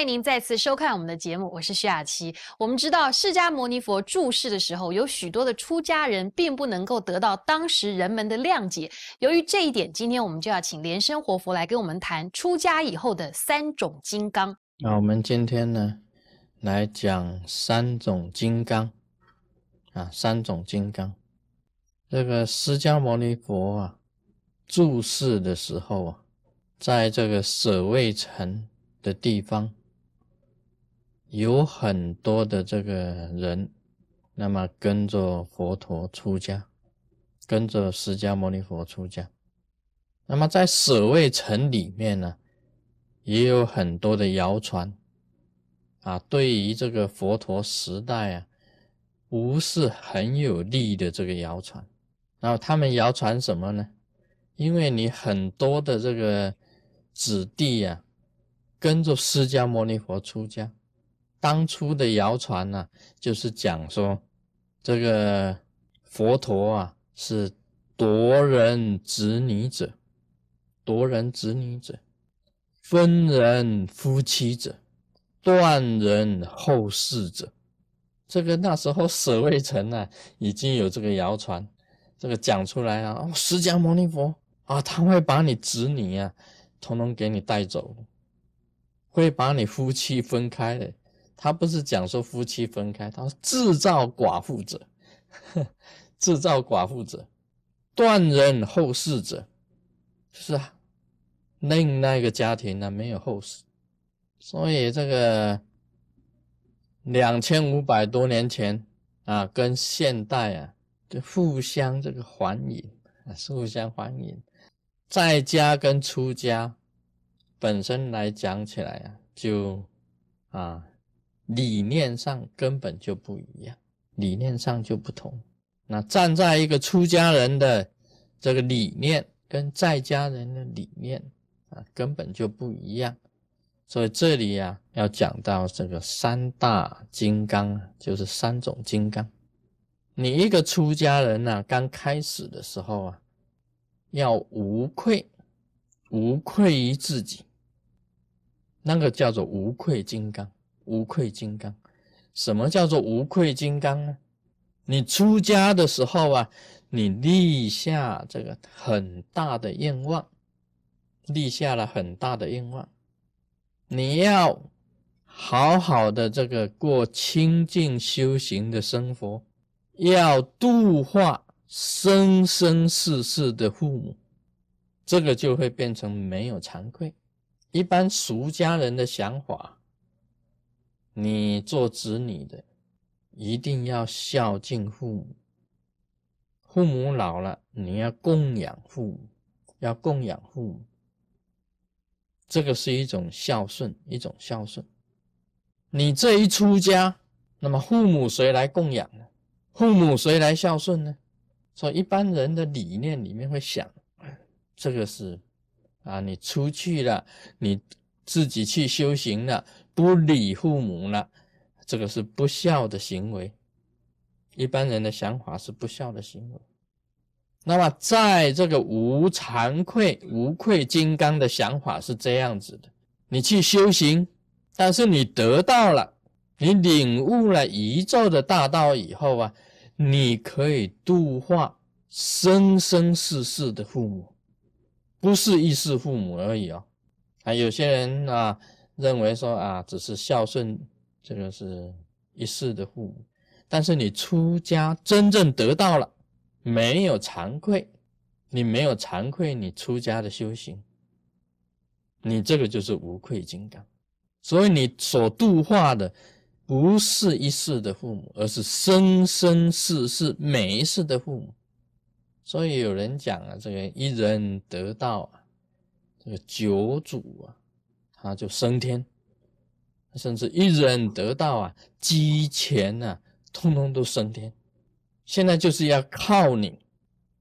欢迎您再次收看我们的节目，我是徐雅琪。我们知道释迦牟尼佛住世的时候，有许多的出家人并不能够得到当时人们的谅解。由于这一点，今天我们就要请莲生活佛来跟我们谈出家以后的三种金刚。那我们今天呢，来讲三种金刚啊，三种金刚。这个释迦牟尼佛啊，住世的时候啊，在这个舍卫城的地方。有很多的这个人，那么跟着佛陀出家，跟着释迦牟尼佛出家。那么在舍卫城里面呢，也有很多的谣传啊，对于这个佛陀时代啊，不是很有利的这个谣传。然后他们谣传什么呢？因为你很多的这个子弟呀，跟着释迦牟尼佛出家。当初的谣传呢，就是讲说，这个佛陀啊是夺人子女者，夺人子女者，分人夫妻者，断人后世者。这个那时候舍卫城呢已经有这个谣传，这个讲出来啊，哦，释迦牟尼佛啊，他会把你子女啊，统统给你带走，会把你夫妻分开的。他不是讲说夫妻分开，他说制造寡妇者，制造寡妇者，断人后世者，是啊，令那个家庭呢没有后世。所以这个两千五百多年前啊，跟现代啊，就互相这个还迎啊，互相还迎。在家跟出家本身来讲起来啊，就啊。理念上根本就不一样，理念上就不同。那站在一个出家人的这个理念，跟在家人的理念啊，根本就不一样。所以这里呀，要讲到这个三大金刚，就是三种金刚。你一个出家人呢，刚开始的时候啊，要无愧，无愧于自己，那个叫做无愧金刚。无愧金刚，什么叫做无愧金刚呢？你出家的时候啊，你立下这个很大的愿望，立下了很大的愿望，你要好好的这个过清净修行的生活，要度化生生世世的父母，这个就会变成没有惭愧。一般俗家人的想法。你做子女的，一定要孝敬父母。父母老了，你要供养父母，要供养父母。这个是一种孝顺，一种孝顺。你这一出家，那么父母谁来供养呢？父母谁来孝顺呢？所以一般人的理念里面会想，这个是啊，你出去了，你自己去修行了。不理父母了，这个是不孝的行为。一般人的想法是不孝的行为。那么，在这个无惭愧、无愧金刚的想法是这样子的：你去修行，但是你得到了，你领悟了宇宙的大道以后啊，你可以度化生生世世的父母，不是一世父母而已哦。啊，有些人啊。认为说啊，只是孝顺，这个是一世的父母，但是你出家真正得到了，没有惭愧，你没有惭愧，你出家的修行，你这个就是无愧金刚。所以你所度化的不是一世的父母，而是生生世世每一世的父母。所以有人讲啊，这个一人得道啊，这个九祖啊。他就升天，甚至一人得道啊，积钱呐，通通都升天。现在就是要靠你。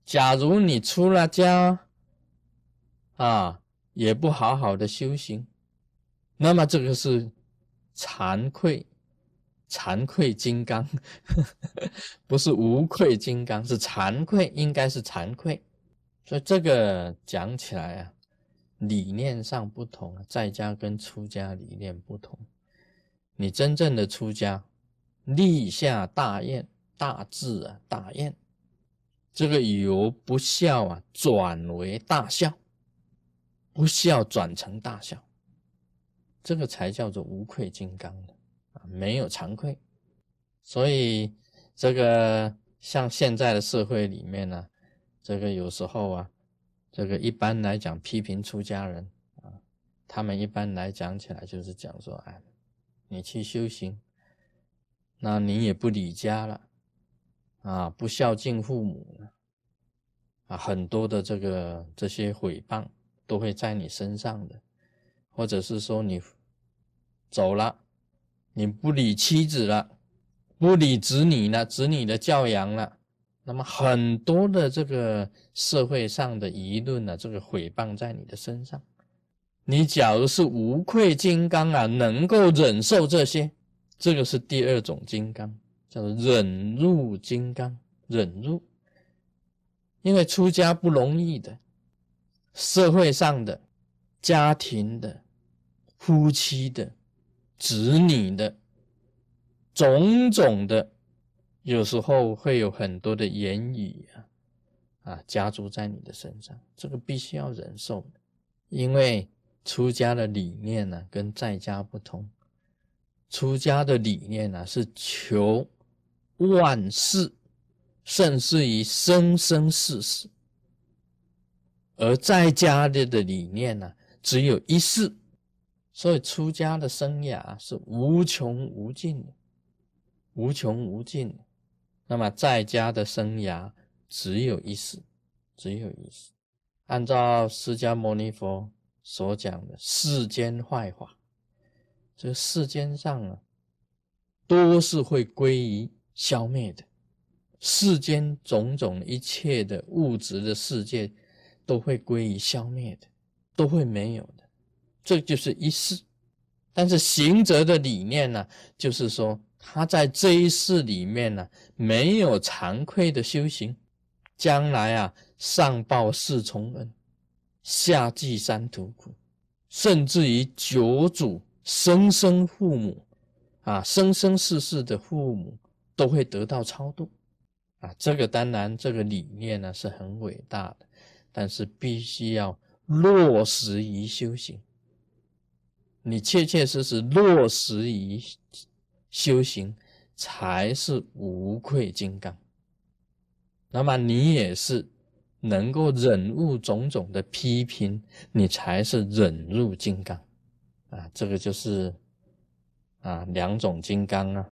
假如你出了家啊，也不好好的修行，那么这个是惭愧，惭愧金刚，不是无愧金刚，是惭愧，应该是惭愧。所以这个讲起来啊。理念上不同，在家跟出家理念不同。你真正的出家，立下大愿、大志啊，大愿，这个由不孝啊转为大孝，不孝转成大孝，这个才叫做无愧金刚的啊，没有惭愧。所以这个像现在的社会里面呢，这个有时候啊。这个一般来讲，批评出家人啊，他们一般来讲起来就是讲说，哎，你去修行，那你也不理家了，啊，不孝敬父母了，啊，很多的这个这些诽谤都会在你身上的，或者是说你走了，你不理妻子了，不理子女了，子女的教养了。那么很多的这个社会上的舆论呢，这个诽谤在你的身上，你假如是无愧金刚啊，能够忍受这些，这个是第二种金刚，叫做忍辱金刚，忍辱。因为出家不容易的，社会上的、家庭的、夫妻的、子女的，种种的。有时候会有很多的言语啊，啊，加诸在你的身上，这个必须要忍受的，因为出家的理念呢跟在家不同，出家的理念呢是求万事，甚至于生生世世，而在家的的理念呢只有一世，所以出家的生涯是无穷无尽的，无穷无尽的。那么在家的生涯只有一世，只有一世。按照释迦牟尼佛所讲的世间坏法，这世间上啊，都是会归于消灭的。世间种种一切的物质的世界，都会归于消灭的，都会没有的。这就是一世。但是行者的理念呢，就是说。他在这一世里面呢，没有惭愧的修行，将来啊，上报四重恩，下济三途苦，甚至于九祖生生父母啊，生生世世的父母都会得到超度啊。这个当然，这个理念呢是很伟大的，但是必须要落实于修行，你切切实实落实于。修行才是无愧金刚，那么你也是能够忍悟种种的批评，你才是忍入金刚啊！这个就是啊两种金刚啊。